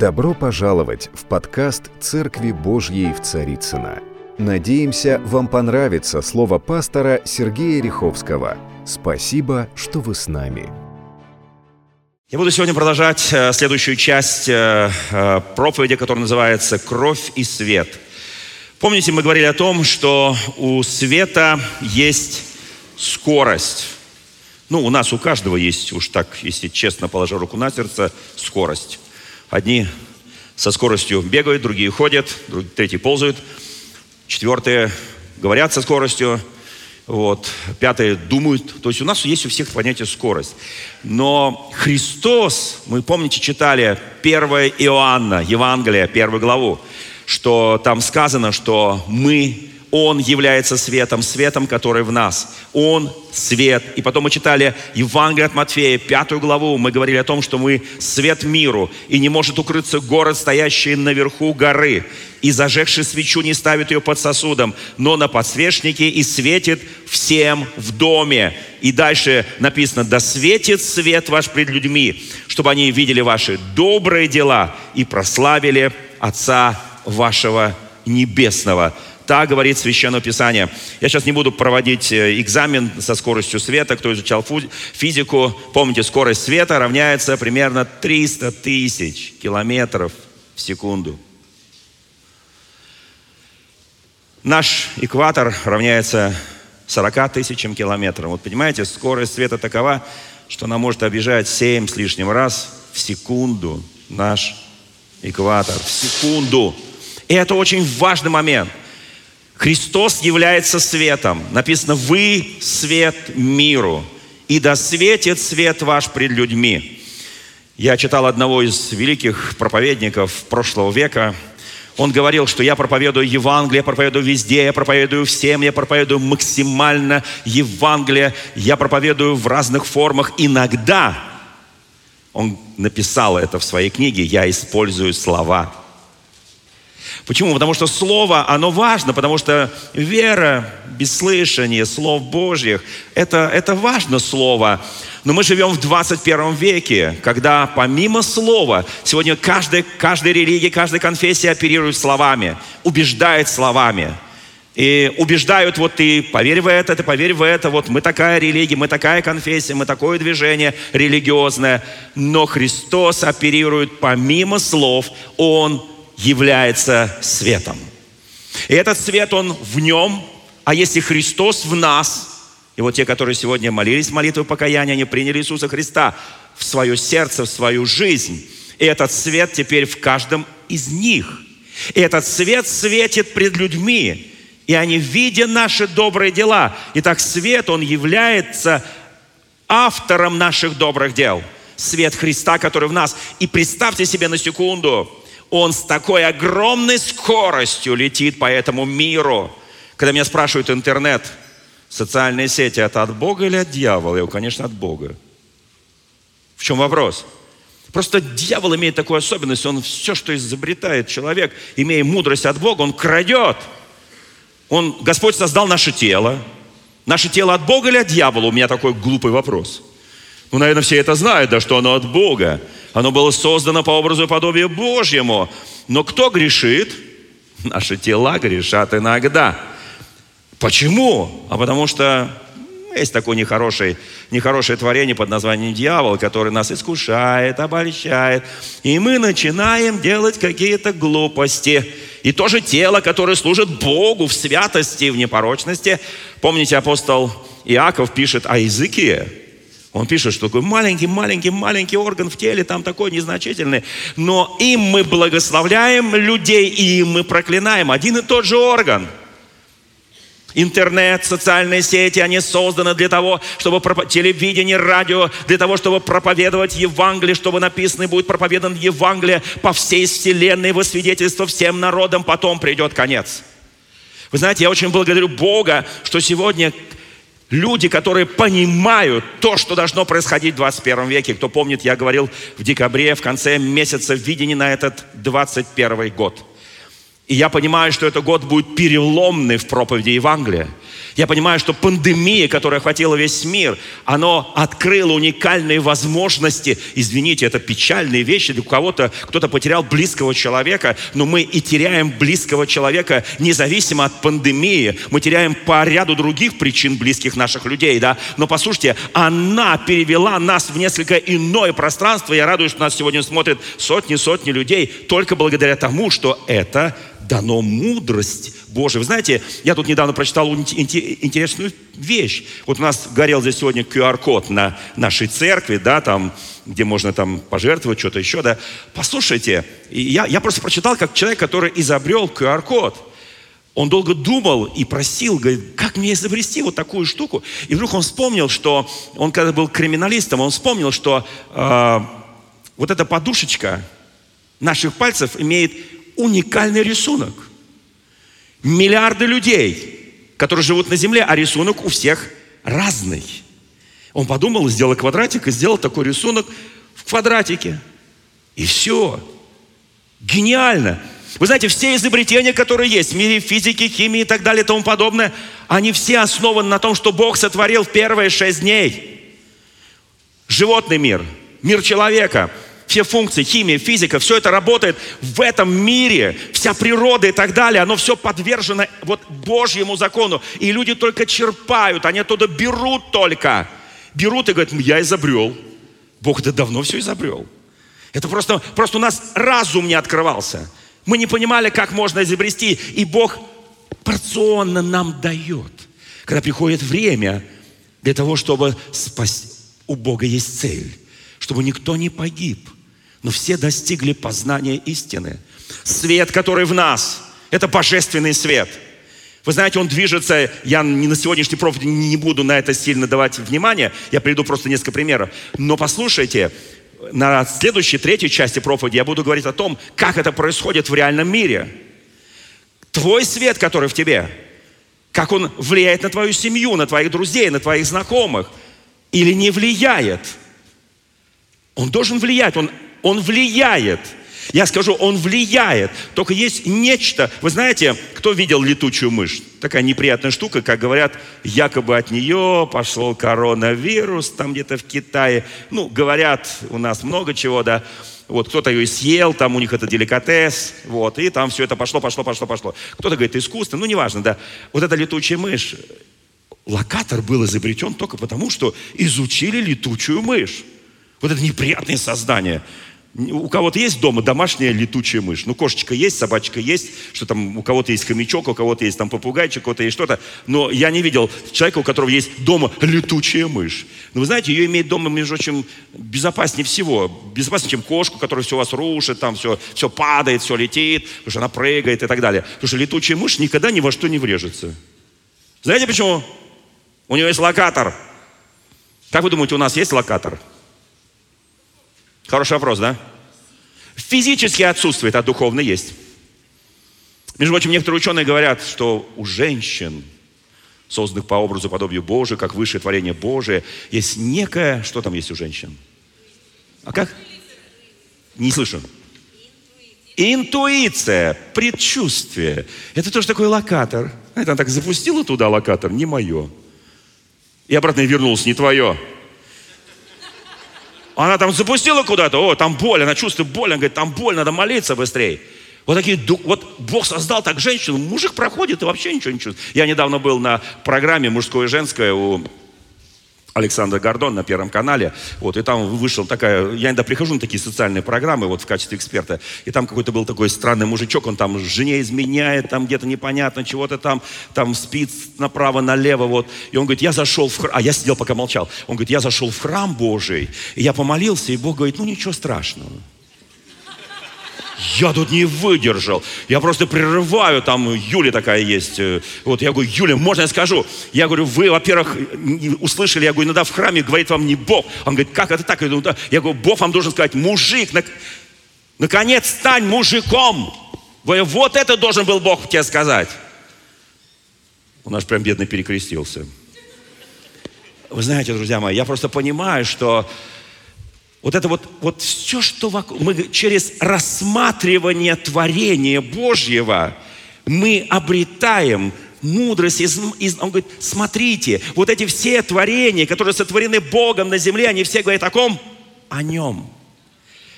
Добро пожаловать в подкаст «Церкви Божьей в Царицына. Надеемся, вам понравится слово пастора Сергея Риховского. Спасибо, что вы с нами. Я буду сегодня продолжать э, следующую часть э, э, проповеди, которая называется «Кровь и свет». Помните, мы говорили о том, что у света есть скорость. Ну, у нас у каждого есть, уж так, если честно, положа руку на сердце, скорость. Одни со скоростью бегают, другие ходят, третьи ползают, четвертые говорят со скоростью, вот, пятые думают. То есть у нас есть у всех понятие скорость. Но Христос, мы помните, читали 1 Иоанна, Евангелие, первую главу, что там сказано, что мы он является светом, светом, который в нас. Он свет. И потом мы читали Евангелие от Матфея, пятую главу. Мы говорили о том, что мы свет миру. И не может укрыться город, стоящий наверху горы. И зажегший свечу не ставит ее под сосудом, но на подсвечнике и светит всем в доме. И дальше написано, да светит свет ваш пред людьми, чтобы они видели ваши добрые дела и прославили Отца вашего Небесного. Так говорит Священное Писание. Я сейчас не буду проводить э, экзамен со скоростью света. Кто изучал физику, помните, скорость света равняется примерно 300 тысяч километров в секунду. Наш экватор равняется 40 тысячам километров. Вот понимаете, скорость света такова, что она может объезжать 7 с лишним раз в секунду наш экватор. В секунду. И это очень важный момент. Христос является светом. Написано, вы свет миру, и да светит свет ваш пред людьми. Я читал одного из великих проповедников прошлого века. Он говорил, что я проповедую Евангелие, я проповедую везде, я проповедую всем, я проповедую максимально Евангелие, я проповедую в разных формах. Иногда, он написал это в своей книге, я использую слова – Почему? Потому что Слово, оно важно, потому что вера, бесслышание слов Божьих, это, это важно Слово. Но мы живем в 21 веке, когда помимо Слова, сегодня каждая, каждая религия, каждая конфессия оперирует словами, убеждает словами. И убеждают, вот ты поверь в это, ты поверь в это, вот мы такая религия, мы такая конфессия, мы такое движение религиозное. Но Христос оперирует помимо слов, Он является светом. И этот свет, он в нем, а если Христос в нас, и вот те, которые сегодня молились молитвой покаяния, они приняли Иисуса Христа в свое сердце, в свою жизнь. И этот свет теперь в каждом из них. И этот свет светит пред людьми. И они, видя наши добрые дела, Итак, свет, он является автором наших добрых дел. Свет Христа, который в нас. И представьте себе на секунду, он с такой огромной скоростью летит по этому миру. Когда меня спрашивают интернет, социальные сети, это от Бога или от дьявола? Я говорю, конечно, от Бога. В чем вопрос? Просто дьявол имеет такую особенность, он все, что изобретает человек, имея мудрость от Бога, он крадет. Он, Господь создал наше тело. Наше тело от Бога или от дьявола? У меня такой глупый вопрос. Ну, наверное, все это знают, да, что оно от Бога. Оно было создано по образу и подобию Божьему. Но кто грешит? Наши тела грешат иногда. Почему? А потому что есть такое нехорошее, нехорошее творение под названием дьявол, который нас искушает, обольщает. И мы начинаем делать какие-то глупости. И то же тело, которое служит Богу в святости, в непорочности. Помните, апостол Иаков пишет о языке. Он пишет, что такой маленький, маленький, маленький орган в теле, там такой незначительный. Но им мы благословляем людей, и им мы проклинаем. Один и тот же орган. Интернет, социальные сети, они созданы для того, чтобы телевидение, радио, для того, чтобы проповедовать Евангелие, чтобы написано будет проповедан Евангелие по всей вселенной во свидетельство всем народам, потом придет конец. Вы знаете, я очень благодарю Бога, что сегодня Люди, которые понимают то, что должно происходить в 21 веке. Кто помнит, я говорил в декабре, в конце месяца, видение на этот 21 год. И я понимаю, что этот год будет переломный в проповеди Евангелия. Я понимаю, что пандемия, которая охватила весь мир, она открыла уникальные возможности. Извините, это печальные вещи. Для кого-то, кто-то потерял близкого человека, но мы и теряем близкого человека независимо от пандемии. Мы теряем по ряду других причин близких наших людей, да. Но послушайте, она перевела нас в несколько иное пространство. Я радуюсь, что нас сегодня смотрят сотни-сотни людей только благодаря тому, что это дано мудрость Божия. Вы знаете, я тут недавно прочитал интересную вещь. Вот у нас горел здесь сегодня QR-код на нашей церкви, да, там, где можно там пожертвовать, что-то еще, да. Послушайте, я, я просто прочитал, как человек, который изобрел QR-код. Он долго думал и просил, говорит, как мне изобрести вот такую штуку? И вдруг он вспомнил, что он когда был криминалистом, он вспомнил, что э, вот эта подушечка наших пальцев имеет уникальный рисунок. Миллиарды людей, которые живут на Земле, а рисунок у всех разный. Он подумал, сделал квадратик и сделал такой рисунок в квадратике. И все. Гениально. Вы знаете, все изобретения, которые есть в мире физики, химии и так далее и тому подобное, они все основаны на том, что Бог сотворил в первые шесть дней. Животный мир, мир человека – все функции, химия, физика, все это работает в этом мире, вся природа и так далее, оно все подвержено вот Божьему закону. И люди только черпают, они оттуда берут только. Берут и говорят, я изобрел. Бог это давно все изобрел. Это просто, просто у нас разум не открывался. Мы не понимали, как можно изобрести. И Бог порционно нам дает. Когда приходит время для того, чтобы спасти, у Бога есть цель, чтобы никто не погиб – но все достигли познания истины. Свет, который в нас, это божественный свет. Вы знаете, он движется, я не на сегодняшней проповеди не буду на это сильно давать внимание, я приведу просто несколько примеров. Но послушайте, на следующей, третьей части проповеди я буду говорить о том, как это происходит в реальном мире. Твой свет, который в тебе, как он влияет на твою семью, на твоих друзей, на твоих знакомых, или не влияет. Он должен влиять, он он влияет. Я скажу, он влияет. Только есть нечто. Вы знаете, кто видел летучую мышь? Такая неприятная штука, как говорят, якобы от нее пошел коронавирус там где-то в Китае. Ну, говорят, у нас много чего, да. Вот кто-то ее съел, там у них это деликатес, вот, и там все это пошло, пошло, пошло, пошло. Кто-то говорит, искусство, ну, неважно, да. Вот эта летучая мышь, локатор был изобретен только потому, что изучили летучую мышь. Вот это неприятное создание. У кого-то есть дома домашняя летучая мышь. Ну, кошечка есть, собачка есть, что там у кого-то есть хомячок, у кого-то есть там попугайчик, у кого-то есть что-то. Но я не видел человека, у которого есть дома летучая мышь. Но вы знаете, ее иметь дома, между прочим, безопаснее всего. Безопаснее, чем кошку, которая все вас рушит, там все, все падает, все летит, потому что она прыгает и так далее. Потому что летучая мышь никогда ни во что не врежется. Знаете почему? У нее есть локатор. Как вы думаете, у нас есть локатор? Хороший вопрос, да? Физически отсутствует, а духовно есть. Между прочим, некоторые ученые говорят, что у женщин, созданных по образу подобию Божию, как высшее творение Божие, есть некое... Что там есть у женщин? А как? Не слышу. Интуиция, предчувствие. Это тоже такой локатор. Это она так запустила туда локатор, не мое. И обратно вернулся, не твое. Она там запустила куда-то, о, там боль, она чувствует боль, она говорит, там боль, надо молиться быстрее. Вот такие, вот Бог создал так женщину, мужик проходит и вообще ничего не чувствует. Я недавно был на программе «Мужское и женское» у Александр Гордон на Первом канале. Вот, и там вышел такая... Я иногда прихожу на такие социальные программы вот в качестве эксперта. И там какой-то был такой странный мужичок, он там жене изменяет, там где-то непонятно, чего-то там, там спит направо-налево. Вот. И он говорит, я зашел в храм... А я сидел, пока молчал. Он говорит, я зашел в храм Божий, и я помолился, и Бог говорит, ну ничего страшного. Я тут не выдержал. Я просто прерываю, там Юля такая есть. Э, вот я говорю, Юля, можно я скажу? Я говорю, вы, во-первых, услышали, я говорю, иногда в храме говорит вам не Бог. Он говорит, как это так? Я говорю, Бог вам должен сказать, мужик, наконец стань мужиком. Вот это должен был Бог тебе сказать. Он аж прям бедно перекрестился. Вы знаете, друзья мои, я просто понимаю, что Вот это вот, вот все, что вокруг, мы через рассматривание творения Божьего, мы обретаем мудрость. Из, из, он говорит, смотрите, вот эти все творения, которые сотворены Богом на земле, они все говорят о ком? О нем.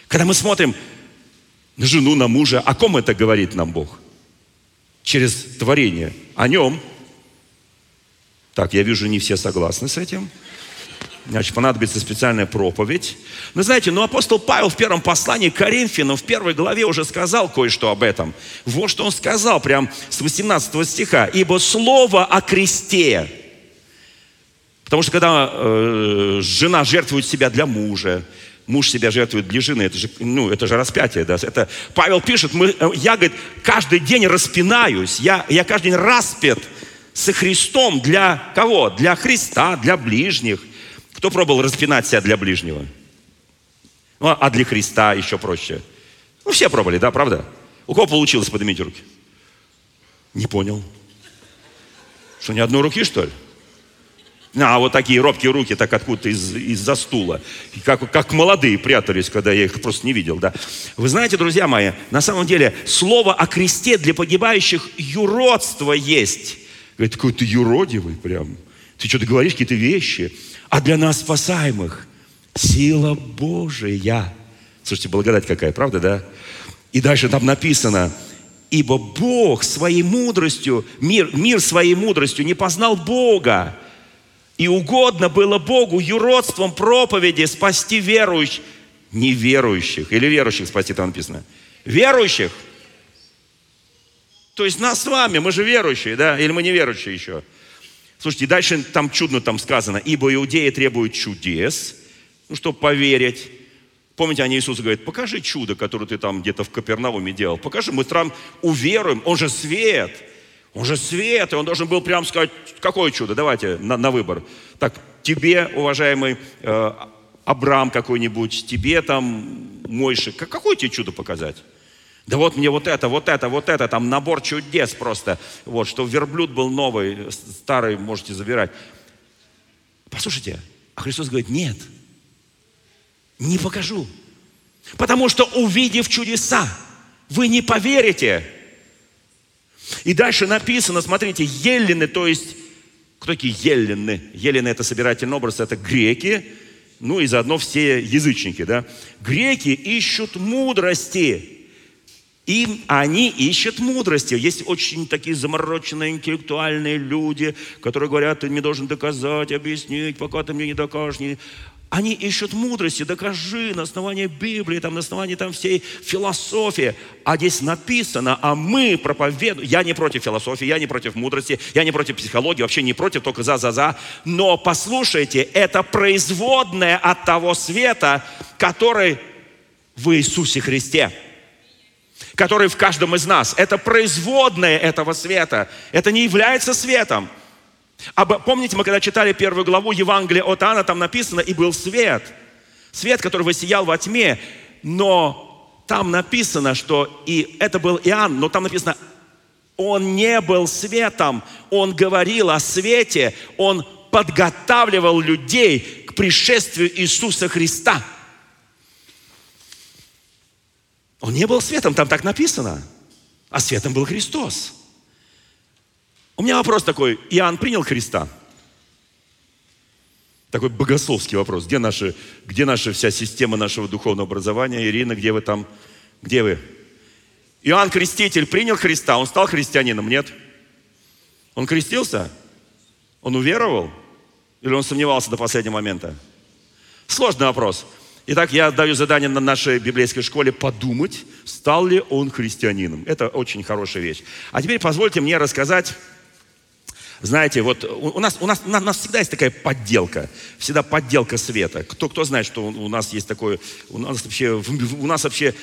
Когда мы смотрим на жену, на мужа, о ком это говорит нам Бог? Через творение. О нем. Так, я вижу, не все согласны с этим. Значит, понадобится специальная проповедь. Но знаете, ну апостол Павел в первом послании к Коринфянам, в первой главе уже сказал кое-что об этом. Вот что он сказал, прям с 18 стиха. «Ибо слово о кресте». Потому что когда э, жена жертвует себя для мужа, муж себя жертвует для жены, это же, ну, это же распятие, да. Это, Павел пишет, мы, э, я, говорит, каждый день распинаюсь, я, я каждый день распят со Христом для кого? Для Христа, для ближних. Кто пробовал распинать себя для ближнего? Ну, а для Христа еще проще. Ну, все пробовали, да, правда? У кого получилось, поднимите руки. Не понял. Что, ни одной руки, что ли? А, вот такие робкие руки, так откуда-то из, из-за стула. Как, как молодые прятались, когда я их просто не видел, да. Вы знаете, друзья мои, на самом деле, слово о кресте для погибающих юродство есть. Говорит, какой ты юродивый прям. Ты что-то говоришь, какие-то вещи а для нас спасаемых сила Божия. Слушайте, благодать какая, правда, да? И дальше там написано, ибо Бог своей мудростью, мир, мир своей мудростью не познал Бога. И угодно было Богу юродством проповеди спасти верующих, неверующих, или верующих спасти, там написано. Верующих. То есть нас с вами, мы же верующие, да? Или мы неверующие еще? Слушайте, дальше там чудно там сказано, ибо иудеи требуют чудес, ну, чтобы поверить. Помните, они Иисусу говорят, покажи чудо, которое ты там где-то в Капернауме делал. Покажи, мы там уверуем, он же свет. Он же свет, и он должен был прям сказать, какое чудо, давайте на, на выбор. Так, тебе, уважаемый э, Абрам какой-нибудь, тебе там Мойши, какое тебе чудо показать? Да вот мне вот это, вот это, вот это, там набор чудес просто. Вот, что верблюд был новый, старый можете забирать. Послушайте, а Христос говорит, нет, не покажу. Потому что увидев чудеса, вы не поверите. И дальше написано, смотрите, еллины, то есть, кто такие еллины? Еллины это собирательный образ, это греки, ну и заодно все язычники, да. Греки ищут мудрости. Им они ищут мудрости. Есть очень такие замороченные интеллектуальные люди, которые говорят, ты мне должен доказать, объяснить, пока ты мне не докажешь. Они ищут мудрости, докажи на основании Библии, там, на основании там, всей философии. А здесь написано, а мы проповедуем. Я не против философии, я не против мудрости, я не против психологии, вообще не против, только за-за-за. Но послушайте, это производное от того света, который в Иисусе Христе который в каждом из нас. Это производное этого света. Это не является светом. А помните, мы когда читали первую главу Евангелия от Иоанна, там написано, и был свет. Свет, который воссиял во тьме. Но там написано, что и это был Иоанн, но там написано, он не был светом, он говорил о свете, он подготавливал людей к пришествию Иисуса Христа. Он не был светом, там так написано. А светом был Христос. У меня вопрос такой. Иоанн принял Христа? Такой богословский вопрос. Где, наши, где наша вся система нашего духовного образования? Ирина, где вы там? Где вы? Иоанн Креститель принял Христа, он стал христианином, нет? Он крестился? Он уверовал? Или он сомневался до последнего момента? Сложный вопрос. Итак, я даю задание на нашей библейской школе подумать, стал ли он христианином. Это очень хорошая вещь. А теперь позвольте мне рассказать знаете, вот у нас, у, нас, у нас всегда есть такая подделка, всегда подделка света. Кто, кто знает, что у нас есть такое, у нас вообще, у нас вообще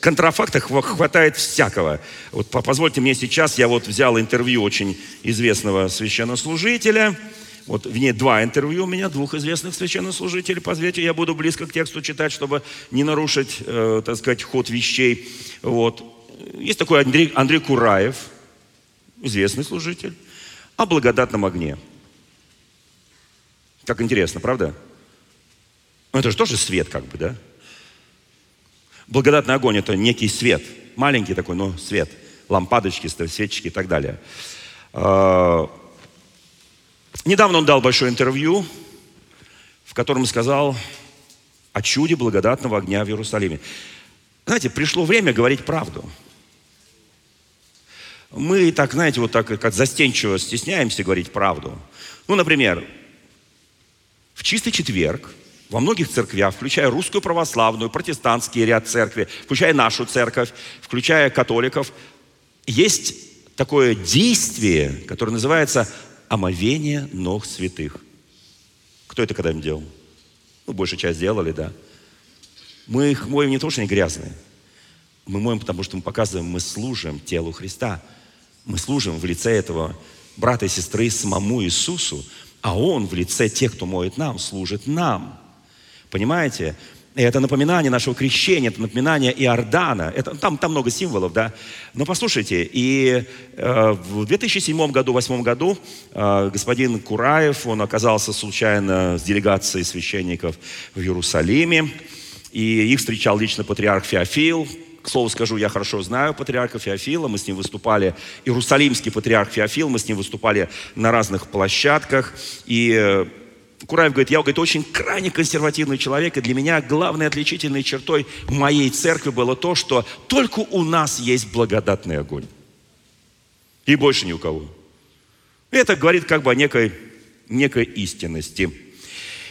контрафакта хватает всякого. Вот позвольте мне сейчас, я вот взял интервью очень известного священнослужителя, вот в ней два интервью у меня, двух известных священнослужителей. Позвольте, я буду близко к тексту читать, чтобы не нарушить, э, так сказать, ход вещей. Вот. Есть такой Андрей, Андрей Кураев, известный служитель, о благодатном огне. Как интересно, правда? Ну, это же тоже свет, как бы, да? Благодатный огонь – это некий свет. Маленький такой, но свет. Лампадочки, свечки и так далее. Недавно он дал большое интервью, в котором сказал о чуде благодатного огня в Иерусалиме. Знаете, пришло время говорить правду. Мы так, знаете, вот так как застенчиво стесняемся говорить правду. Ну, например, в чистый четверг – во многих церквях, включая русскую православную, протестантский ряд церкви, включая нашу церковь, включая католиков, есть такое действие, которое называется омовение ног святых. Кто это когда-нибудь делал? Ну, большая часть делали, да. Мы их моем не то, что они грязные. Мы моем, потому что мы показываем, мы служим телу Христа. Мы служим в лице этого брата и сестры самому Иисусу, а Он в лице тех, кто моет нам, служит нам. Понимаете? И это напоминание нашего крещения, это напоминание Иордана. Это, там, там много символов, да. Но послушайте, и э, в 2007 году, 2008 году э, господин Кураев, он оказался случайно с делегацией священников в Иерусалиме, и их встречал лично патриарх Феофил, к слову скажу, я хорошо знаю патриарха Феофила, мы с ним выступали, иерусалимский патриарх Феофил, мы с ним выступали на разных площадках, и э, Кураев говорит, я говорит, очень крайне консервативный человек, и для меня главной отличительной чертой моей церкви было то, что только у нас есть благодатный огонь. И больше ни у кого. Это говорит как бы о некой, некой истинности.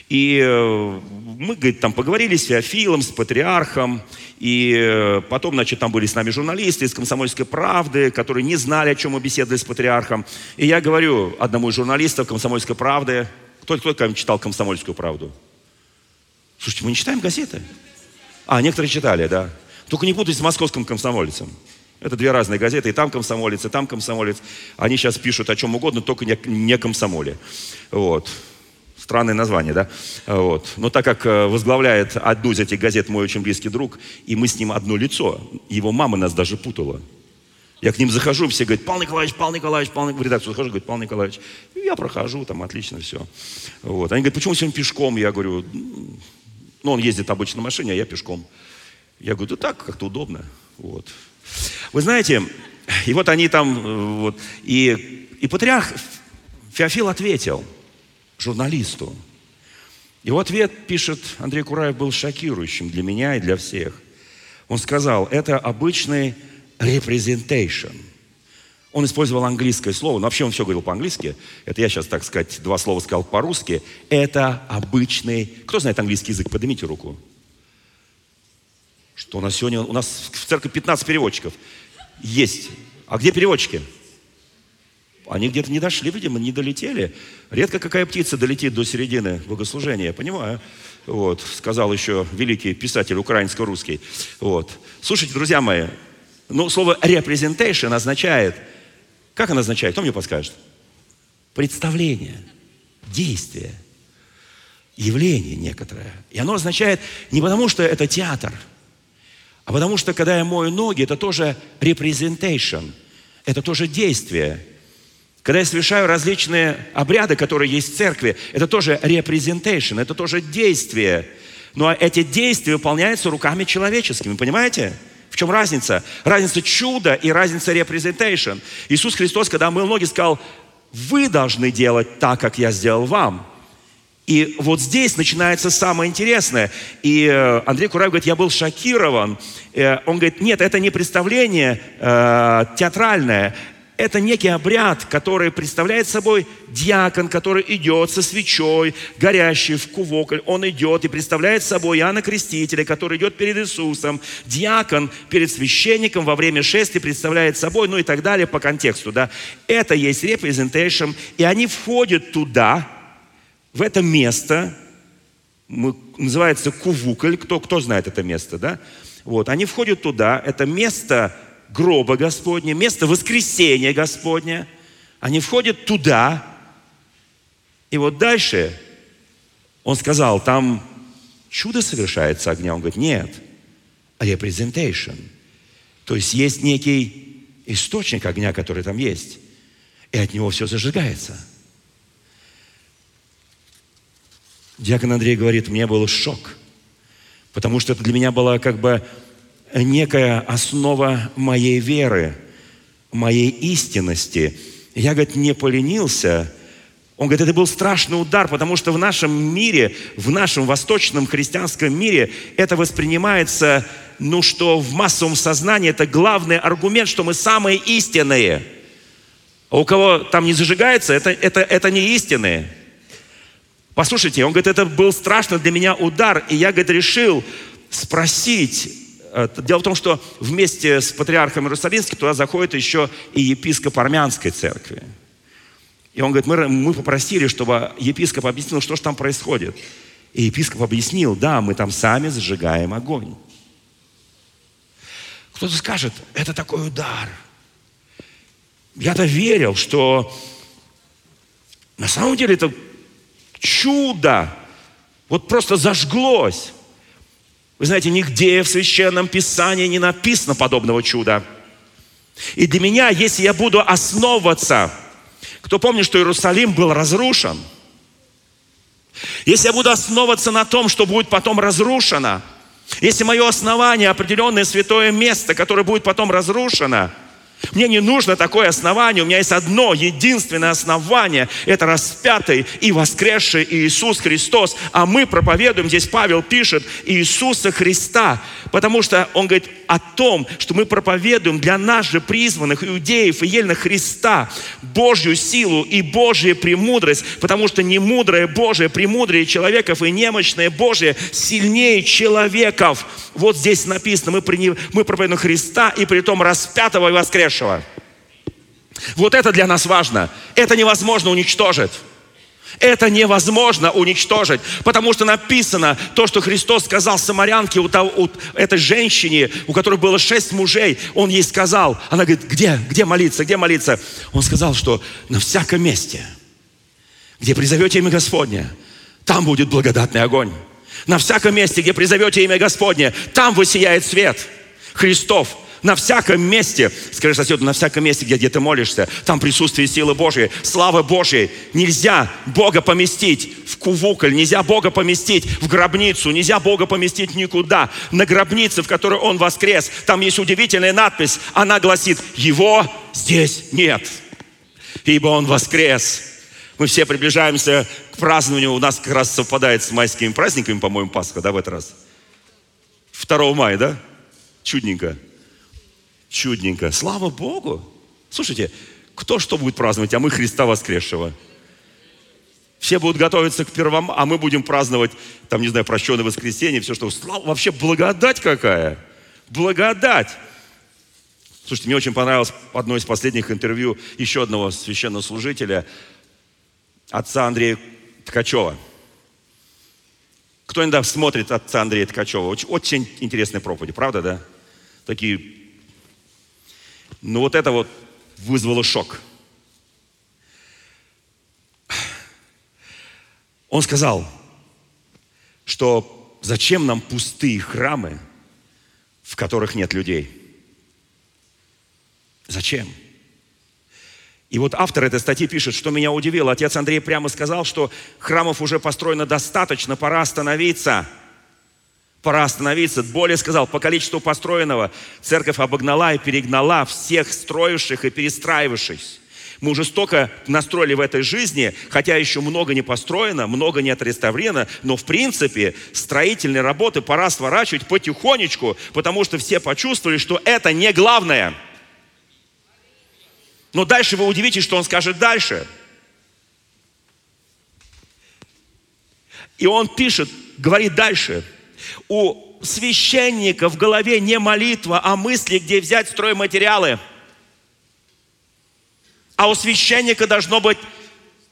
И э, мы, говорит, там поговорили с Феофилом, с патриархом, и э, потом, значит, там были с нами журналисты из «Комсомольской правды», которые не знали, о чем мы беседовали с патриархом. И я говорю одному из журналистов «Комсомольской правды», кто, кто когда читал «Комсомольскую правду»? Слушайте, мы не читаем газеты. А, некоторые читали, да. Только не путайте с московским комсомольцем. Это две разные газеты. И там комсомолец, и там комсомолец. Они сейчас пишут о чем угодно, только не, не комсомоле. Вот. Странное название, да? Вот. Но так как э, возглавляет одну из этих газет мой очень близкий друг, и мы с ним одно лицо, его мама нас даже путала. Я к ним захожу, все говорят, Павел Николаевич, Павел Николаевич, Павел Николаевич. В редакцию захожу, говорит, Павел Николаевич. И я прохожу, там отлично все. Вот. Они говорят, почему сегодня пешком? Я говорю, ну, он ездит обычно на машине, а я пешком. Я говорю, да так, как-то удобно. Вот. Вы знаете, и вот они там, вот, и, и патриарх Феофил ответил журналисту. Его ответ, пишет Андрей Кураев, был шокирующим для меня и для всех. Он сказал, это обычный representation. Он использовал английское слово, но вообще он все говорил по-английски. Это я сейчас, так сказать, два слова сказал по-русски. Это обычный... Кто знает английский язык? Поднимите руку. Что у нас сегодня... У нас в церкви 15 переводчиков. Есть. А где переводчики? Они где-то не дошли, видимо, не долетели. Редко какая птица долетит до середины богослужения, я понимаю. Вот, сказал еще великий писатель украинско-русский. Вот. Слушайте, друзья мои, но слово representation означает, как оно означает? Кто мне подскажет? Представление, действие, явление некоторое. И оно означает не потому, что это театр, а потому что, когда я мою ноги, это тоже representation, это тоже действие. Когда я совершаю различные обряды, которые есть в церкви, это тоже representation, это тоже действие. Но эти действия выполняются руками человеческими, понимаете? В чем разница? Разница чуда и разница representation. Иисус Христос, когда мыл ноги, сказал, вы должны делать так, как я сделал вам. И вот здесь начинается самое интересное. И э, Андрей Кураев говорит, я был шокирован. Э, он говорит, нет, это не представление э, театральное, это некий обряд, который представляет собой диакон, который идет со свечой, горящий в кувокль. Он идет и представляет собой Иоанна Крестителя, который идет перед Иисусом. Диакон перед священником во время шествия представляет собой, ну и так далее по контексту. Да? Это есть representation, и они входят туда, в это место, называется кувукль, кто, кто знает это место, да? Вот, они входят туда, это место гроба Господня, место воскресения Господня. Они входят туда. И вот дальше он сказал, там чудо совершается огня. Он говорит, нет, representation. То есть есть некий источник огня, который там есть. И от него все зажигается. Диакон Андрей говорит, мне был шок – Потому что это для меня была как бы некая основа моей веры, моей истинности. Я, говорит, не поленился. Он говорит, это был страшный удар, потому что в нашем мире, в нашем восточном христианском мире это воспринимается, ну что в массовом сознании это главный аргумент, что мы самые истинные. А у кого там не зажигается, это, это, это не истинные. Послушайте, он говорит, это был страшный для меня удар, и я, говорит, решил спросить. Э, дело в том, что вместе с патриархом Иерусалимским туда заходит еще и епископ армянской церкви. И он говорит, мы, мы попросили, чтобы епископ объяснил, что же там происходит. И епископ объяснил, да, мы там сами зажигаем огонь. Кто-то скажет, это такой удар. Я-то верил, что на самом деле это чудо вот просто зажглось. Вы знаете, нигде в Священном Писании не написано подобного чуда. И для меня, если я буду основываться, кто помнит, что Иерусалим был разрушен, если я буду основываться на том, что будет потом разрушено, если мое основание определенное святое место, которое будет потом разрушено – мне не нужно такое основание. У меня есть одно единственное основание. Это распятый и воскресший Иисус Христос. А мы проповедуем, здесь Павел пишет, Иисуса Христа. Потому что он говорит о том, что мы проповедуем для нас же призванных иудеев и ельных Христа Божью силу и Божью премудрость. Потому что не мудрое Божие премудрее человеков и немощное Божие сильнее человеков. Вот здесь написано, мы, мы проповедуем Христа и при том распятого и воскресшего погибшего. Вот это для нас важно. Это невозможно уничтожить. Это невозможно уничтожить, потому что написано то, что Христос сказал самарянке, у, того, у этой женщине, у которой было шесть мужей, Он ей сказал, она говорит, где, где молиться, где молиться? Он сказал, что на всяком месте, где призовете имя Господне, там будет благодатный огонь. На всяком месте, где призовете имя Господне, там высияет свет Христов на всяком месте, скажи соседу, на всяком месте, где, где ты молишься, там присутствие силы Божьей, славы Божьей. Нельзя Бога поместить в кувукль, нельзя Бога поместить в гробницу, нельзя Бога поместить никуда. На гробнице, в которой Он воскрес, там есть удивительная надпись, она гласит, Его здесь нет, ибо Он воскрес. Мы все приближаемся к празднованию, у нас как раз совпадает с майскими праздниками, по-моему, Пасха, да, в этот раз? 2 мая, да? Чудненько чудненько. Слава Богу! Слушайте, кто что будет праздновать, а мы Христа воскресшего. Все будут готовиться к первому, а мы будем праздновать, там, не знаю, прощенное воскресенье, все что. Слава, вообще благодать какая! Благодать! Слушайте, мне очень понравилось одно из последних интервью еще одного священнослужителя, отца Андрея Ткачева. Кто иногда смотрит отца Андрея Ткачева? Очень, очень интересные проповеди, правда, да? Такие но вот это вот вызвало шок. Он сказал, что зачем нам пустые храмы, в которых нет людей? Зачем? И вот автор этой статьи пишет, что меня удивило. Отец Андрей прямо сказал, что храмов уже построено достаточно, пора остановиться – пора остановиться. Более сказал, по количеству построенного церковь обогнала и перегнала всех строивших и перестраивавшихся. Мы уже столько настроили в этой жизни, хотя еще много не построено, много не отреставрировано, но в принципе строительные работы пора сворачивать потихонечку, потому что все почувствовали, что это не главное. Но дальше вы удивитесь, что он скажет дальше. И он пишет, говорит дальше – у священника в голове не молитва, а мысли, где взять стройматериалы. А у священника должно быть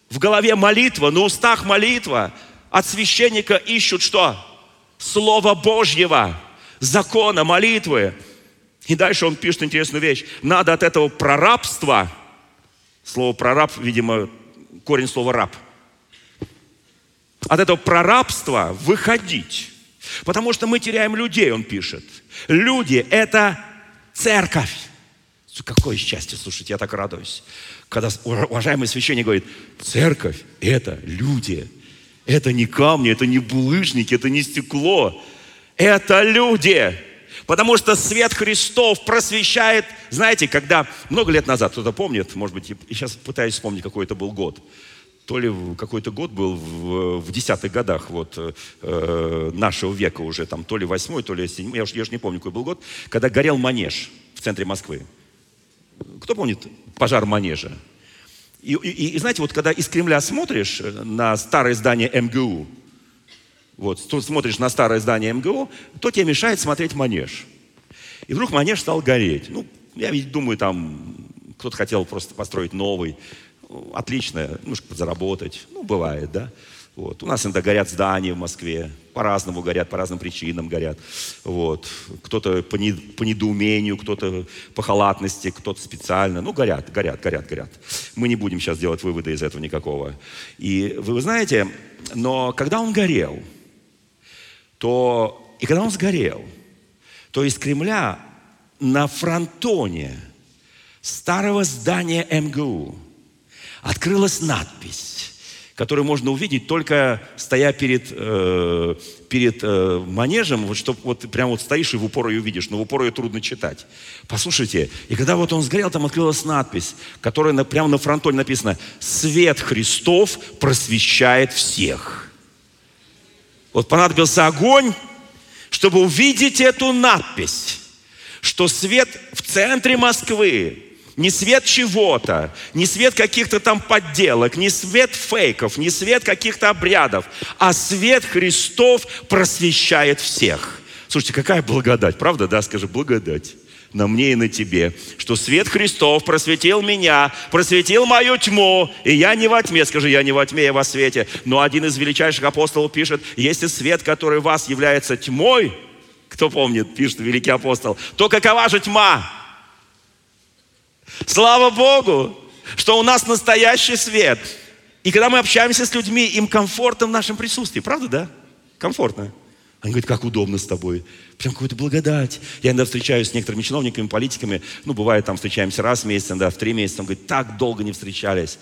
в голове молитва, на устах молитва. От священника ищут что? Слово Божьего, закона, молитвы. И дальше он пишет интересную вещь. Надо от этого прорабства, слово прораб, видимо, корень слова раб, от этого прорабства выходить. Потому что мы теряем людей, он пишет. Люди – это церковь. Какое счастье, слушайте, я так радуюсь. Когда уважаемый священник говорит, церковь – это люди. Это не камни, это не булыжники, это не стекло. Это люди. Потому что свет Христов просвещает, знаете, когда много лет назад, кто-то помнит, может быть, и сейчас пытаюсь вспомнить, какой это был год. То ли какой-то год был в, в десятых годах вот, э, нашего века уже, там, то ли восьмой, то ли седьмой, я уж, я уж не помню, какой был год, когда горел манеж в центре Москвы. Кто помнит пожар манежа? И, и, и знаете, вот когда из Кремля смотришь на старое здание МГУ, вот, смотришь на старое здание МГУ, то тебе мешает смотреть манеж. И вдруг манеж стал гореть. Ну, я ведь думаю, там кто-то хотел просто построить новый. Отлично, немножко подзаработать. Ну, бывает, да. Вот. У нас иногда горят здания в Москве, по-разному горят, по разным причинам горят. Вот. Кто-то по, не, по недоумению, кто-то по халатности, кто-то специально. Ну, горят, горят, горят, горят. Мы не будем сейчас делать выводы из этого никакого. И вы знаете, но когда он горел, то и когда он сгорел, то из Кремля на фронтоне старого здания МГУ открылась надпись, которую можно увидеть только стоя перед, э, перед э, манежем, вот, чтобы вот прям вот стоишь и в упор ее видишь, но в упор ее трудно читать. Послушайте, и когда вот он сгорел, там открылась надпись, которая на, прямо на фронтоне написано «Свет Христов просвещает всех». Вот понадобился огонь, чтобы увидеть эту надпись, что свет в центре Москвы, не свет чего-то, не свет каких-то там подделок, не свет фейков, не свет каких-то обрядов, а свет Христов просвещает всех. Слушайте, какая благодать, правда, да, скажи, благодать на мне и на тебе, что свет Христов просветил меня, просветил мою тьму, и я не во тьме, скажи, я не во тьме, я во свете. Но один из величайших апостолов пишет, если свет, который в вас является тьмой, кто помнит, пишет великий апостол, то какова же тьма? Слава Богу, что у нас настоящий свет. И когда мы общаемся с людьми, им комфортно в нашем присутствии. Правда, да? Комфортно. Они говорят, как удобно с тобой. Прям какую-то благодать. Я иногда встречаюсь с некоторыми чиновниками, политиками. Ну, бывает, там встречаемся раз в месяц, иногда в три месяца. Он говорит, так долго не встречались.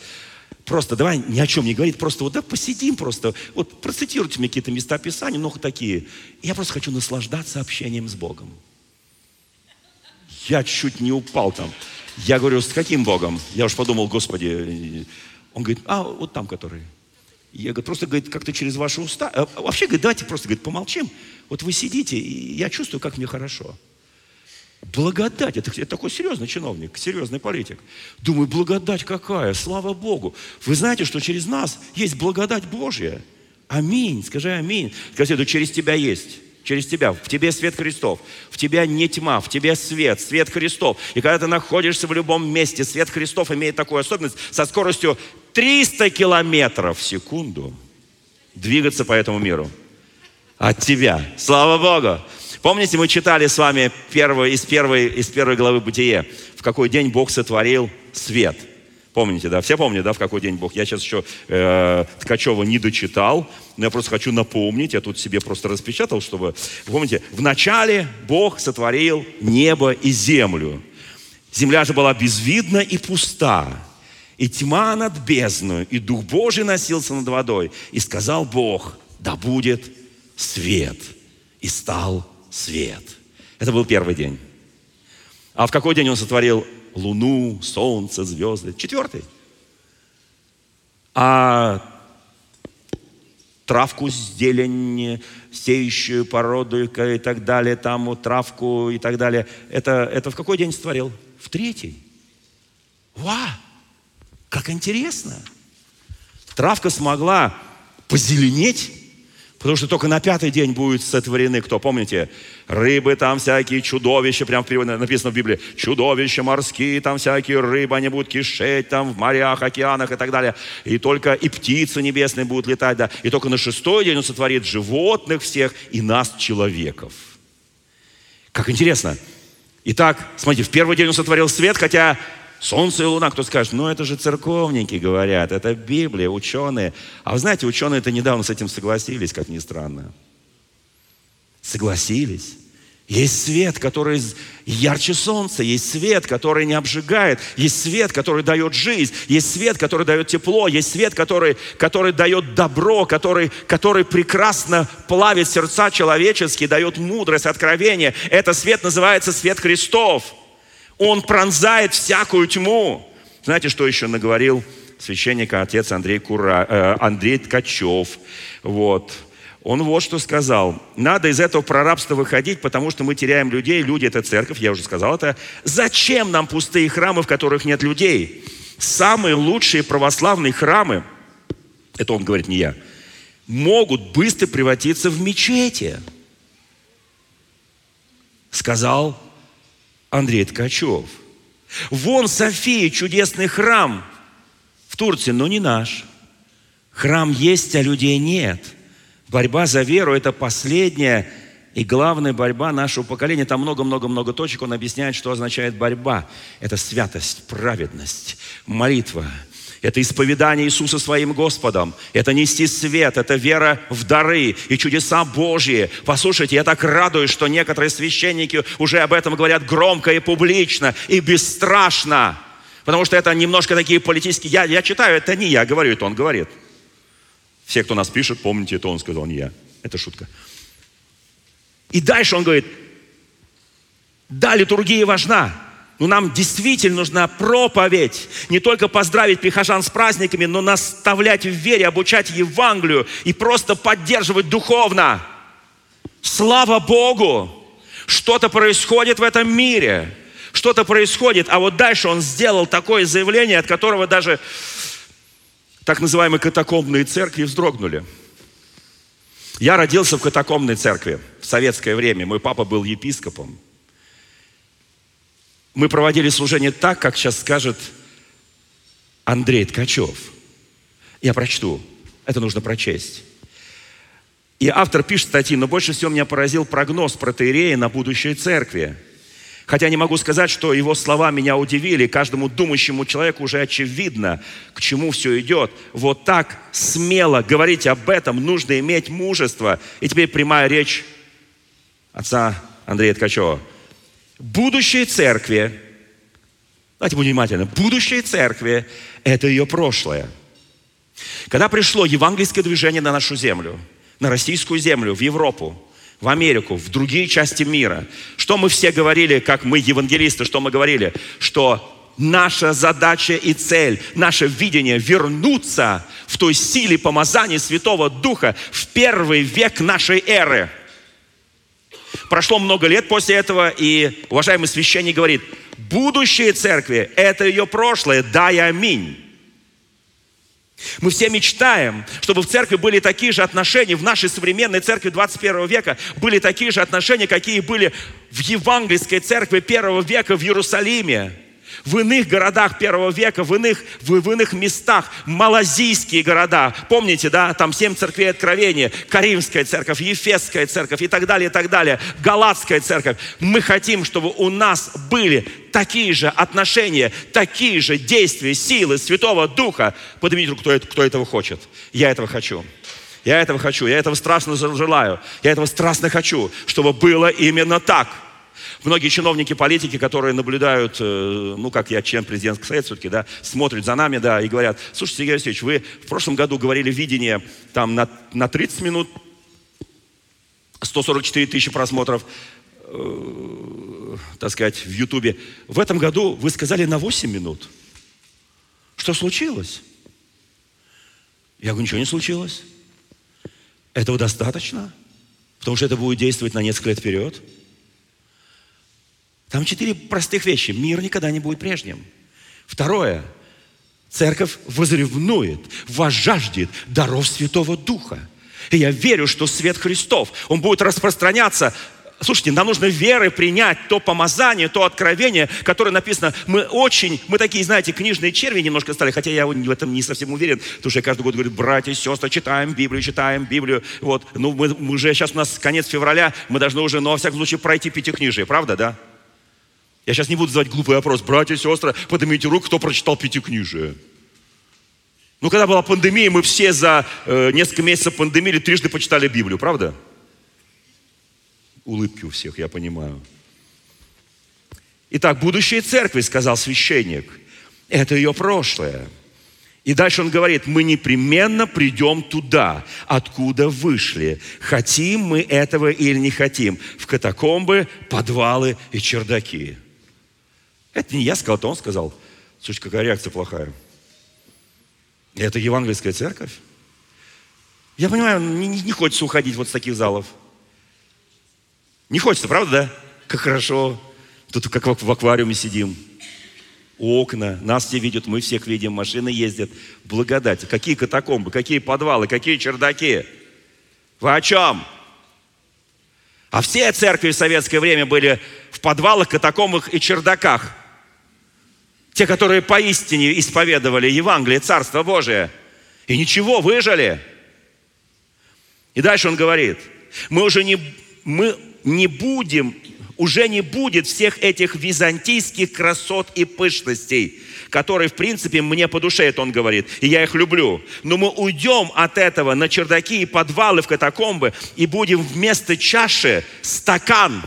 Просто давай ни о чем не говорить, просто вот да посидим просто. Вот процитируйте мне какие-то места Писания, много такие. Я просто хочу наслаждаться общением с Богом. Я чуть не упал там. Я говорю, с каким Богом? Я уж подумал, Господи. Он говорит, а вот там который. Я говорю, просто, говорит, как-то через ваши уста. А, вообще, говорит, давайте просто, говорит, помолчим. Вот вы сидите, и я чувствую, как мне хорошо. Благодать. Это, это такой серьезный чиновник, серьезный политик. Думаю, благодать какая, слава Богу. Вы знаете, что через нас есть благодать Божья. Аминь. Скажи аминь. Скажи, это через тебя есть. Через тебя. В тебе свет Христов. В тебя не тьма, в тебе свет, свет Христов. И когда ты находишься в любом месте, свет Христов имеет такую особенность со скоростью 300 километров в секунду двигаться по этому миру. От тебя. Слава Богу. Помните, мы читали с вами первый, из, первой, из первой главы Бытие, в какой день Бог сотворил свет. Помните, да? Все помнят, да, в какой день Бог? Я сейчас еще э, Ткачева не дочитал, но я просто хочу напомнить, я тут себе просто распечатал, чтобы... Помните, в начале Бог сотворил небо и землю. Земля же была безвидна и пуста и тьма над бездной, и Дух Божий носился над водой. И сказал Бог, да будет свет. И стал свет. Это был первый день. А в какой день он сотворил луну, солнце, звезды? Четвертый. А травку зелень, сеющую породу и так далее, там вот травку и так далее. Это, это в какой день сотворил? В третий. Ва! Как интересно. Травка смогла позеленеть, потому что только на пятый день будут сотворены, кто, помните, рыбы там всякие, чудовища, прям написано в Библии, чудовища морские, там всякие рыбы, они будут кишеть там в морях, океанах и так далее. И только и птицы небесные будут летать, да. И только на шестой день он сотворит животных всех и нас, человеков. Как интересно. Итак, смотрите, в первый день он сотворил свет, хотя Солнце и Луна, кто скажет, ну это же церковники говорят, это Библия, ученые. А вы знаете, ученые-то недавно с этим согласились, как ни странно. Согласились. Есть свет, который ярче солнца, есть свет, который не обжигает, есть свет, который дает жизнь, есть свет, который дает тепло, есть свет, который, который дает добро, который, который прекрасно плавит сердца человеческие, дает мудрость, откровение. Это свет называется свет Христов. Он пронзает всякую тьму. Знаете, что еще наговорил священника отец Андрей, Кура, э, Андрей Ткачев? Вот он вот что сказал. Надо из этого прорабства выходить, потому что мы теряем людей. Люди – это церковь, я уже сказал это. Зачем нам пустые храмы, в которых нет людей? Самые лучшие православные храмы, это он говорит, не я, могут быстро превратиться в мечети. Сказал Андрей Ткачев. Вон София, чудесный храм в Турции, но не наш. Храм есть, а людей нет – Борьба за веру – это последняя и главная борьба нашего поколения. Там много-много-много точек. Он объясняет, что означает борьба. Это святость, праведность, молитва. Это исповедание Иисуса своим Господом. Это нести свет, это вера в дары и чудеса Божьи. Послушайте, я так радуюсь, что некоторые священники уже об этом говорят громко и публично, и бесстрашно. Потому что это немножко такие политические... Я, я читаю, это не я говорю, это он говорит. Все, кто нас пишет, помните, это он сказал, не я. Это шутка. И дальше он говорит, да, литургия важна, но нам действительно нужна проповедь. Не только поздравить прихожан с праздниками, но наставлять в вере, обучать Евангелию и просто поддерживать духовно. Слава Богу! Что-то происходит в этом мире. Что-то происходит. А вот дальше он сделал такое заявление, от которого даже так называемые катакомбные церкви вздрогнули. Я родился в катакомбной церкви в советское время. Мой папа был епископом. Мы проводили служение так, как сейчас скажет Андрей Ткачев. Я прочту. Это нужно прочесть. И автор пишет статьи, но больше всего меня поразил прогноз протеерея на будущее церкви – Хотя не могу сказать, что его слова меня удивили. Каждому думающему человеку уже очевидно, к чему все идет. Вот так смело говорить об этом нужно иметь мужество. И теперь прямая речь отца Андрея Ткачева. Будущее церкви, давайте будем внимательны, будущее церкви – это ее прошлое. Когда пришло евангельское движение на нашу землю, на российскую землю, в Европу, в Америку, в другие части мира. Что мы все говорили, как мы евангелисты, что мы говорили? Что наша задача и цель, наше видение вернуться в той силе помазания Святого Духа в первый век нашей эры. Прошло много лет после этого, и уважаемый священник говорит, будущее церкви – это ее прошлое, да и аминь. Мы все мечтаем, чтобы в церкви были такие же отношения, в нашей современной церкви 21 века были такие же отношения, какие были в евангельской церкви первого века в Иерусалиме в иных городах первого века, в иных, в, в иных местах, малазийские города. Помните, да, там семь церквей откровения, Каримская церковь, Ефесская церковь и так далее, и так далее, Галатская церковь. Мы хотим, чтобы у нас были такие же отношения, такие же действия, силы Святого Духа. Поднимите руку, кто, кто этого хочет. Я этого хочу. Я этого хочу, я этого страстно желаю, я этого страстно хочу, чтобы было именно так – Многие чиновники, политики, которые наблюдают, э, ну, как я член президентского совета все-таки, да, смотрят за нами, да, и говорят, слушайте, Сергей Васильевич, вы в прошлом году говорили видение там на, на 30 минут, 144 тысячи просмотров, э, так сказать, в Ютубе. В этом году вы сказали на 8 минут. Что случилось? Я говорю, ничего не случилось. Этого достаточно, потому что это будет действовать на несколько лет вперед. Там четыре простых вещи. Мир никогда не будет прежним. Второе. Церковь возревнует, возжаждет даров Святого Духа. И я верю, что свет Христов, он будет распространяться Слушайте, нам нужно верой принять то помазание, то откровение, которое написано. Мы очень, мы такие, знаете, книжные черви немножко стали, хотя я в этом не совсем уверен, потому что я каждый год говорю, братья и сестры, читаем Библию, читаем Библию. Вот, ну мы, мы уже сейчас у нас конец февраля, мы должны уже, ну, во всяком случае, пройти пятикнижие, правда, да? Я сейчас не буду задавать глупый вопрос. Братья и сестры, поднимите руку, кто прочитал Пятикнижие. Ну, когда была пандемия, мы все за э, несколько месяцев пандемии трижды почитали Библию, правда? улыбки у всех, я понимаю. Итак, будущее церкви, сказал священник, это ее прошлое. И дальше он говорит, мы непременно придем туда, откуда вышли. Хотим мы этого или не хотим. В катакомбы, подвалы и чердаки. Это не я сказал, это он сказал. Слушай, какая реакция плохая. Это евангельская церковь. Я понимаю, не, не хочется уходить вот с таких залов. Не хочется, правда, да? Как хорошо. Тут как в аквариуме сидим. Окна, нас все видят, мы всех видим, машины ездят. Благодать. Какие катакомбы, какие подвалы, какие чердаки. Вы о чем? А все церкви в советское время были в подвалах, катакомбах и чердаках. Те, которые поистине исповедовали Евангелие, Царство Божие. И ничего, выжили. И дальше он говорит, мы уже не, мы не будем, уже не будет всех этих византийских красот и пышностей, которые, в принципе, мне по душе, это он говорит, и я их люблю. Но мы уйдем от этого на чердаки и подвалы в катакомбы и будем вместо чаши стакан,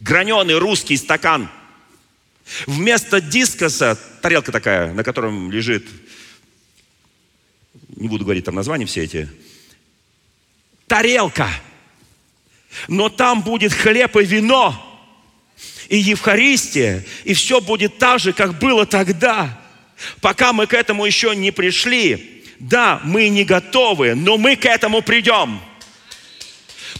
граненый русский стакан. Вместо дискоса, тарелка такая, на котором лежит, не буду говорить там названия все эти, тарелка. Но там будет хлеб и вино, и Евхаристия, и все будет так же, как было тогда. Пока мы к этому еще не пришли, да, мы не готовы, но мы к этому придем.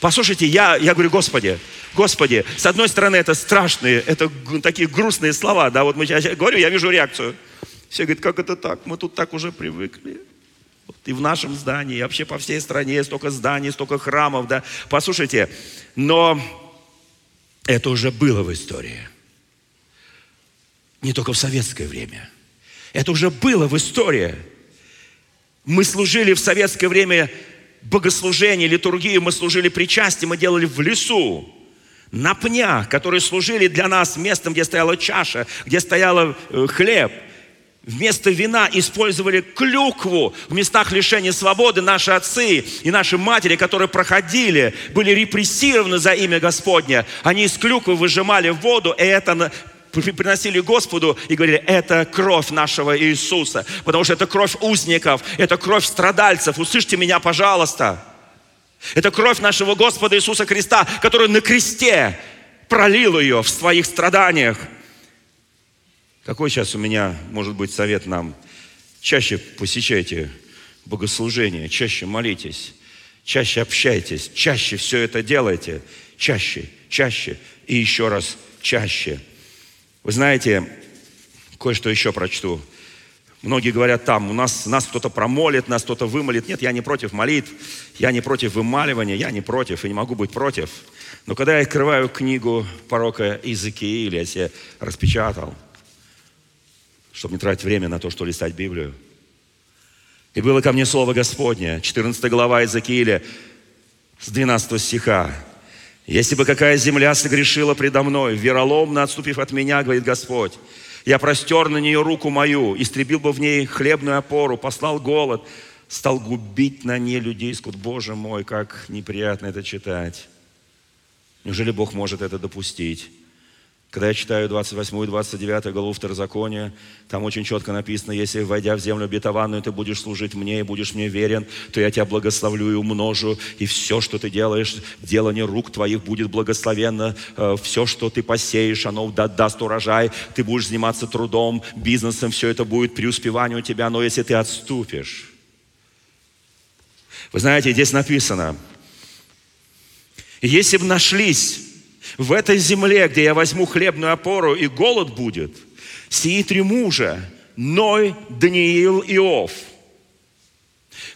Послушайте, я, я говорю, Господи, Господи, с одной стороны, это страшные, это такие грустные слова, да, вот мы сейчас говорю, я вижу реакцию. Все говорят, как это так? Мы тут так уже привыкли. Вот и в нашем здании, и вообще по всей стране столько зданий, столько храмов, да. Послушайте, но это уже было в истории. Не только в советское время. Это уже было в истории. Мы служили в советское время богослужение, литургию, мы служили причастие, мы делали в лесу, на пнях, которые служили для нас местом, где стояла чаша, где стоял э, хлеб – Вместо вина использовали клюкву в местах лишения свободы. Наши отцы и наши матери, которые проходили, были репрессированы за имя Господня. Они из клюквы выжимали воду, и это приносили Господу и говорили, это кровь нашего Иисуса, потому что это кровь узников, это кровь страдальцев. Услышьте меня, пожалуйста. Это кровь нашего Господа Иисуса Христа, который на кресте пролил ее в своих страданиях. Какой сейчас у меня может быть совет нам? Чаще посещайте богослужение, чаще молитесь, чаще общайтесь, чаще все это делайте, чаще, чаще и еще раз чаще. Вы знаете, кое-что еще прочту. Многие говорят там, у нас, нас кто-то промолит, нас кто-то вымолит. Нет, я не против молитв, я не против вымаливания, я не против и не могу быть против. Но когда я открываю книгу порока Иезекииля, я себе распечатал – чтобы не тратить время на то, что листать Библию. И было ко мне слово Господне, 14 глава Иезекииля, с 12 стиха. «Если бы какая земля согрешила предо мной, вероломно отступив от меня, говорит Господь, я простер на нее руку мою, истребил бы в ней хлебную опору, послал голод, стал губить на ней людей. Скот, Боже мой, как неприятно это читать. Неужели Бог может это допустить? Когда я читаю 28 и 29 главу Второзакония, там очень четко написано, если, войдя в землю обетованную, ты будешь служить мне и будешь мне верен, то я тебя благословлю и умножу, и все, что ты делаешь, делание рук твоих будет благословенно, э, все, что ты посеешь, оно даст урожай, ты будешь заниматься трудом, бизнесом, все это будет преуспевание у тебя, но если ты отступишь, вы знаете, здесь написано, если бы нашлись в этой земле, где я возьму хлебную опору и голод будет, сии три мужа, Ной, Даниил и Иов.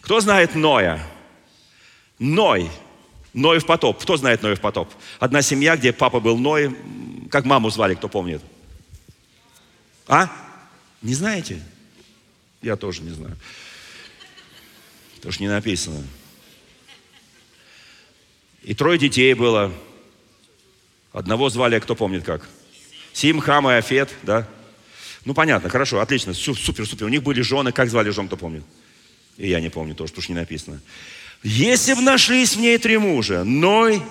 Кто знает Ноя? Ной. Ной в потоп. Кто знает Ной в потоп? Одна семья, где папа был Ной. Как маму звали, кто помнит? А? Не знаете? Я тоже не знаю. Что не написано. И трое детей было. Одного звали, кто помнит как? Сим, Хам и Афет, да? Ну, понятно, хорошо, отлично, супер, супер. У них были жены, как звали жен, кто помнит? И я не помню тоже, потому что не написано. Если бы нашлись в ней три мужа, Ной,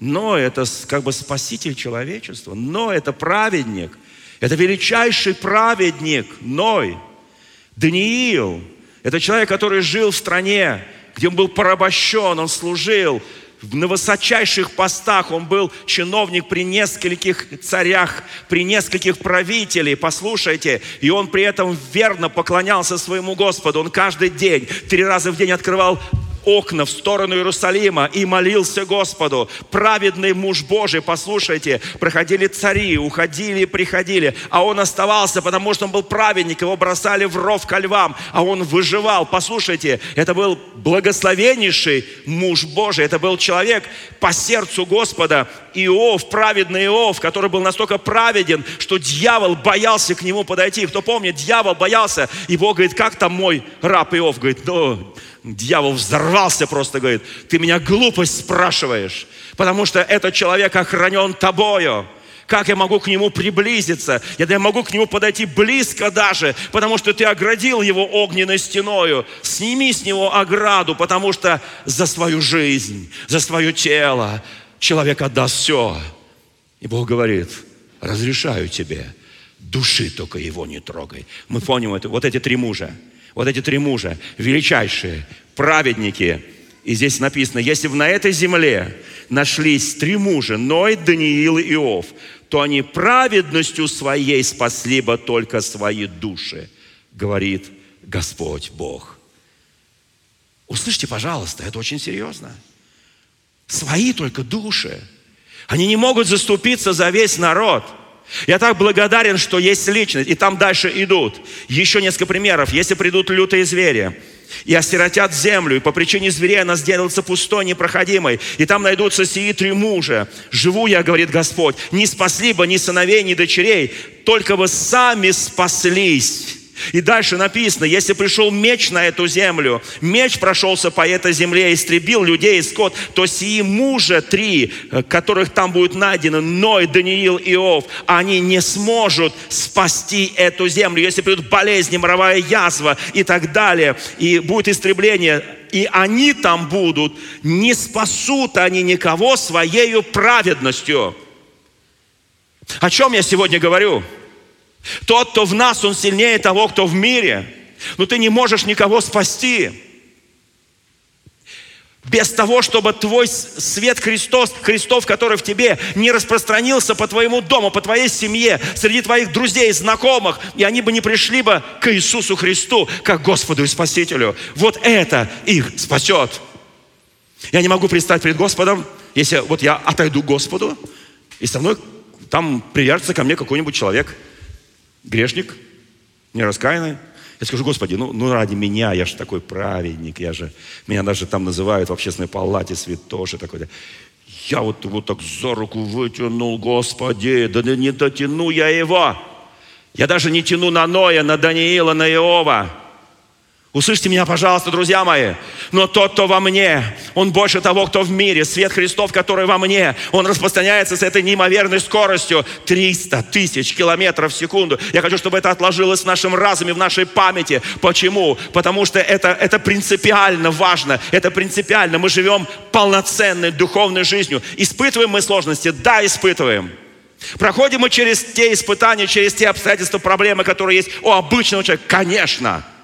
Но это как бы спаситель человечества. Но это праведник. Это величайший праведник Ной. Даниил. Это человек, который жил в стране, где он был порабощен, он служил, на высочайших постах, он был чиновник при нескольких царях, при нескольких правителей, послушайте, и он при этом верно поклонялся своему Господу, он каждый день, три раза в день открывал окна в сторону Иерусалима и молился Господу. Праведный муж Божий, послушайте, проходили цари, уходили и приходили, а он оставался, потому что он был праведник, его бросали в ров ко львам, а он выживал. Послушайте, это был благословеннейший муж Божий, это был человек по сердцу Господа, Иов, праведный Иов, который был настолько праведен, что дьявол боялся к нему подойти. Кто помнит, дьявол боялся, и Бог говорит, как там мой раб Иов? Говорит, ну, Дьявол взорвался просто, говорит, ты меня глупость спрашиваешь, потому что этот человек охранен тобою. Как я могу к нему приблизиться? Я не могу к нему подойти близко даже, потому что ты оградил его огненной стеною. Сними с него ограду, потому что за свою жизнь, за свое тело человек отдаст все. И Бог говорит, разрешаю тебе, души только его не трогай. Мы помним это, вот эти три мужа – вот эти три мужа, величайшие, праведники. И здесь написано, если бы на этой земле нашлись три мужа, Ной, Даниил и Иов, то они праведностью своей спасли бы только свои души, говорит Господь Бог. Услышьте, пожалуйста, это очень серьезно. Свои только души. Они не могут заступиться за весь народ – я так благодарен, что есть личность, и там дальше идут. Еще несколько примеров. Если придут лютые звери, и осиротят землю, и по причине зверей она сделается пустой, непроходимой, и там найдутся сии три мужа. Живу я, говорит Господь, не спасли бы ни сыновей, ни дочерей, только бы сами спаслись и дальше написано, если пришел меч на эту землю, меч прошелся по этой земле, истребил людей и скот, то сии мужа три, э, которых там будет найдено, Ной, Даниил, Иов, они не сможет спасти эту землю. Если придут болезни, моровая язва и так далее, и будет истребление, и они там будут, не спасут они никого своей праведностью. О чем я сегодня говорю? Тот, кто в нас, он сильнее того, кто в мире. Но ты не можешь никого спасти. Без того, чтобы твой свет Христос, Христов, который в тебе, не распространился по твоему дому, по твоей семье, среди твоих друзей, знакомых, и они бы не пришли бы к Иисусу Христу, как Господу и Спасителю. Вот это их спасет. Я не могу предстать перед Господом, если вот я отойду к Господу, и со мной там привяжется ко мне какой-нибудь человек – грешник, нераскаянный. Я скажу, Господи, ну, ну ради меня, я же такой праведник, я же, меня даже там называют в общественной палате святоши такой. Я вот его так за руку вытянул, Господи, да не дотяну я его. Я даже не тяну на Ноя, на Даниила, на Иова. Услышьте меня, пожалуйста, друзья мои. Но тот, кто во мне, он больше того, кто в мире. Свет Христов, который во мне, он распространяется с этой неимоверной скоростью. 300 тысяч километров в секунду. Я хочу, чтобы это отложилось в нашем разуме, в нашей памяти. Почему? Потому что это, это принципиально важно. Это принципиально. Мы живем полноценной духовной жизнью. Испытываем мы сложности? Да, испытываем. Проходим мы через те испытания, через те обстоятельства, проблемы, которые есть у обычного человека? Конечно. Конечно.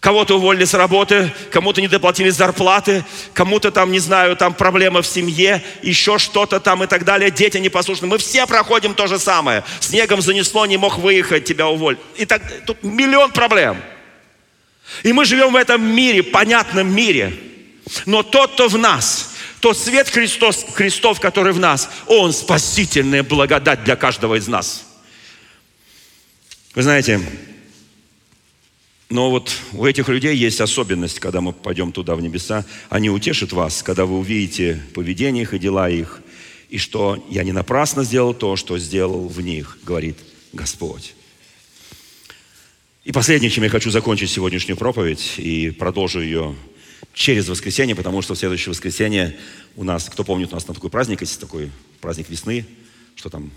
Кого-то уволили с работы, кому-то не доплатили зарплаты, кому-то там, не знаю, там проблемы в семье, еще что-то там и так далее, дети непослушны. Мы все проходим то же самое. Снегом занесло, не мог выехать, тебя уволили. И так, тут миллион проблем. И мы живем в этом мире, понятном мире. Но тот, кто в нас, тот свет Христос, Христов, который в нас, Он спасительная благодать для каждого из нас. Вы знаете, но вот у этих людей есть особенность, когда мы пойдем туда, в небеса. Они утешат вас, когда вы увидите поведение их и дела их, и что я не напрасно сделал то, что сделал в них, говорит Господь. И последнее, чем я хочу закончить сегодняшнюю проповедь, и продолжу ее через воскресенье, потому что в следующее воскресенье у нас, кто помнит, у нас на такой праздник есть такой праздник весны, что там,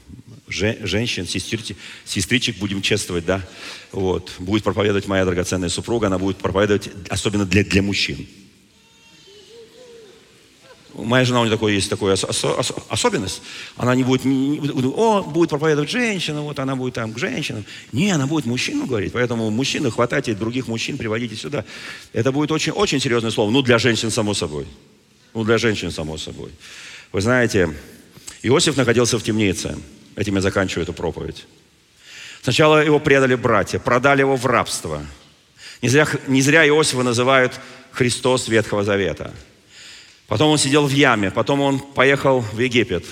женщин, сестричек, сестричек будем чествовать, да, вот, будет проповедовать моя драгоценная супруга, она будет проповедовать особенно для, для мужчин. моя жена, у нее такой, есть такая особенность. Она не будет, не, о, будет проповедовать женщина, вот она будет там к женщинам. Не, она будет мужчину говорить. Поэтому мужчины, хватайте других мужчин, приводите сюда. Это будет очень, очень серьезное слово. Ну, для женщин, само собой. Ну, для женщин, само собой. Вы знаете, Иосиф находился в темнице. Этим я заканчиваю эту проповедь. Сначала его предали братья, продали его в рабство. Не зря, не зря Иосифа называют Христос Ветхого Завета. Потом он сидел в яме, потом он поехал в Египет.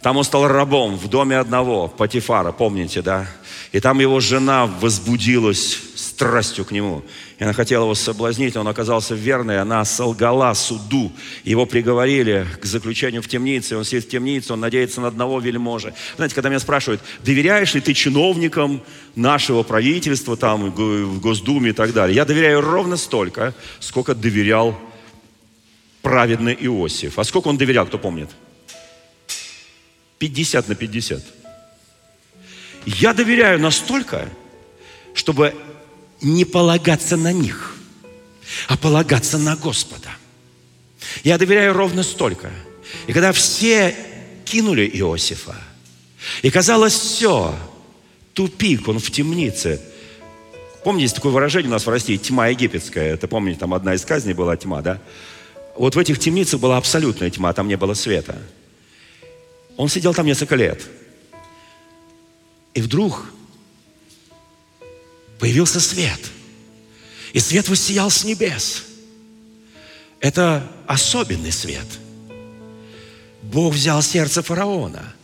Там он стал рабом в доме одного, Патифара, помните, да? И там его жена возбудилась страстью к нему. И она хотела его соблазнить, он оказался верной, она солгала суду. Его приговорили к заключению в темнице, он сидит в темнице, он надеется на одного вельможи. Знаете, когда меня спрашивают, доверяешь ли ты чиновникам нашего правительства, там, в Госдуме и так далее, я доверяю ровно столько, сколько доверял праведный Иосиф. А сколько он доверял, кто помнит? 50 на 50. Я доверяю настолько, чтобы не полагаться на них, а полагаться на Господа. Я доверяю ровно столько. И когда все кинули Иосифа, и казалось все, тупик, он в темнице. Помните, такое выражение у нас в России, тьма египетская. Это помните, там одна из казней была тьма, да? Вот в этих темницах была абсолютная тьма, там не было света. Он сидел там несколько лет. И вдруг появился свет. И свет воссиял с небес. Это особенный свет. Бог взял сердце фараона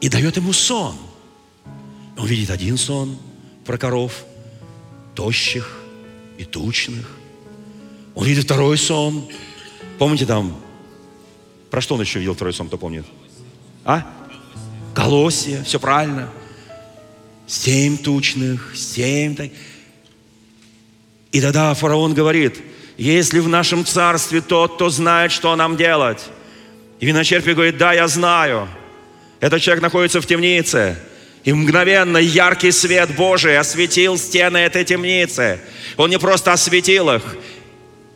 и дает ему сон. Он видит один сон про коров, тощих и тучных. Он видит второй сон. Помните там, про что он еще видел второй сон, кто помнит? А? Колосья, все правильно. Семь тучных, семь... И тогда фараон говорит, если в нашем царстве тот, кто знает, что нам делать. И виночерпий говорит, да, я знаю. Этот человек находится в темнице. И мгновенно яркий свет Божий осветил стены этой темницы. Он не просто осветил их,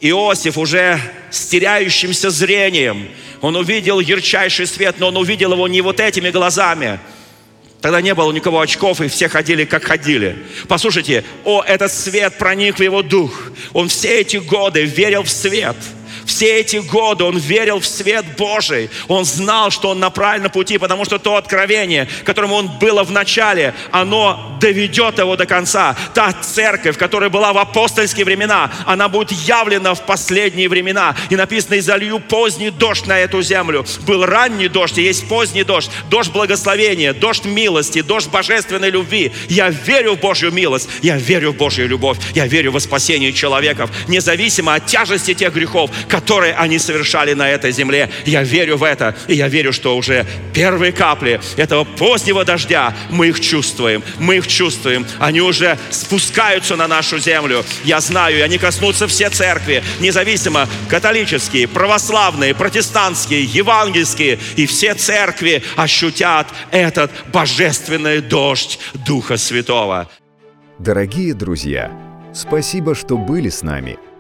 Иосиф уже с теряющимся зрением, он увидел ярчайший свет, но он увидел его не вот этими глазами. Тогда не было никого очков, и все ходили, как ходили. Послушайте, о, этот свет проник в его дух. Он все эти годы верил в свет – все эти годы он верил в свет Божий. Он знал, что он на правильном пути, потому что то откровение, которым он было в начале, оно доведет его до конца. Та церковь, которая была в апостольские времена, она будет явлена в последние времена. И написано, и залью поздний дождь на эту землю. Был ранний дождь, и есть поздний дождь. Дождь благословения, дождь милости, дождь божественной любви. Я верю в Божью милость, я верю в Божью любовь, я верю в спасение человеков, независимо от тяжести тех грехов, которые они совершали на этой земле. Я верю в это, и я верю, что уже первые капли этого позднего дождя, мы их чувствуем, мы их чувствуем. Они уже спускаются на нашу землю. Я знаю, и они коснутся все церкви, независимо католические, православные, протестантские, евангельские, и все церкви ощутят этот божественный дождь Духа Святого. Дорогие друзья, спасибо, что были с нами –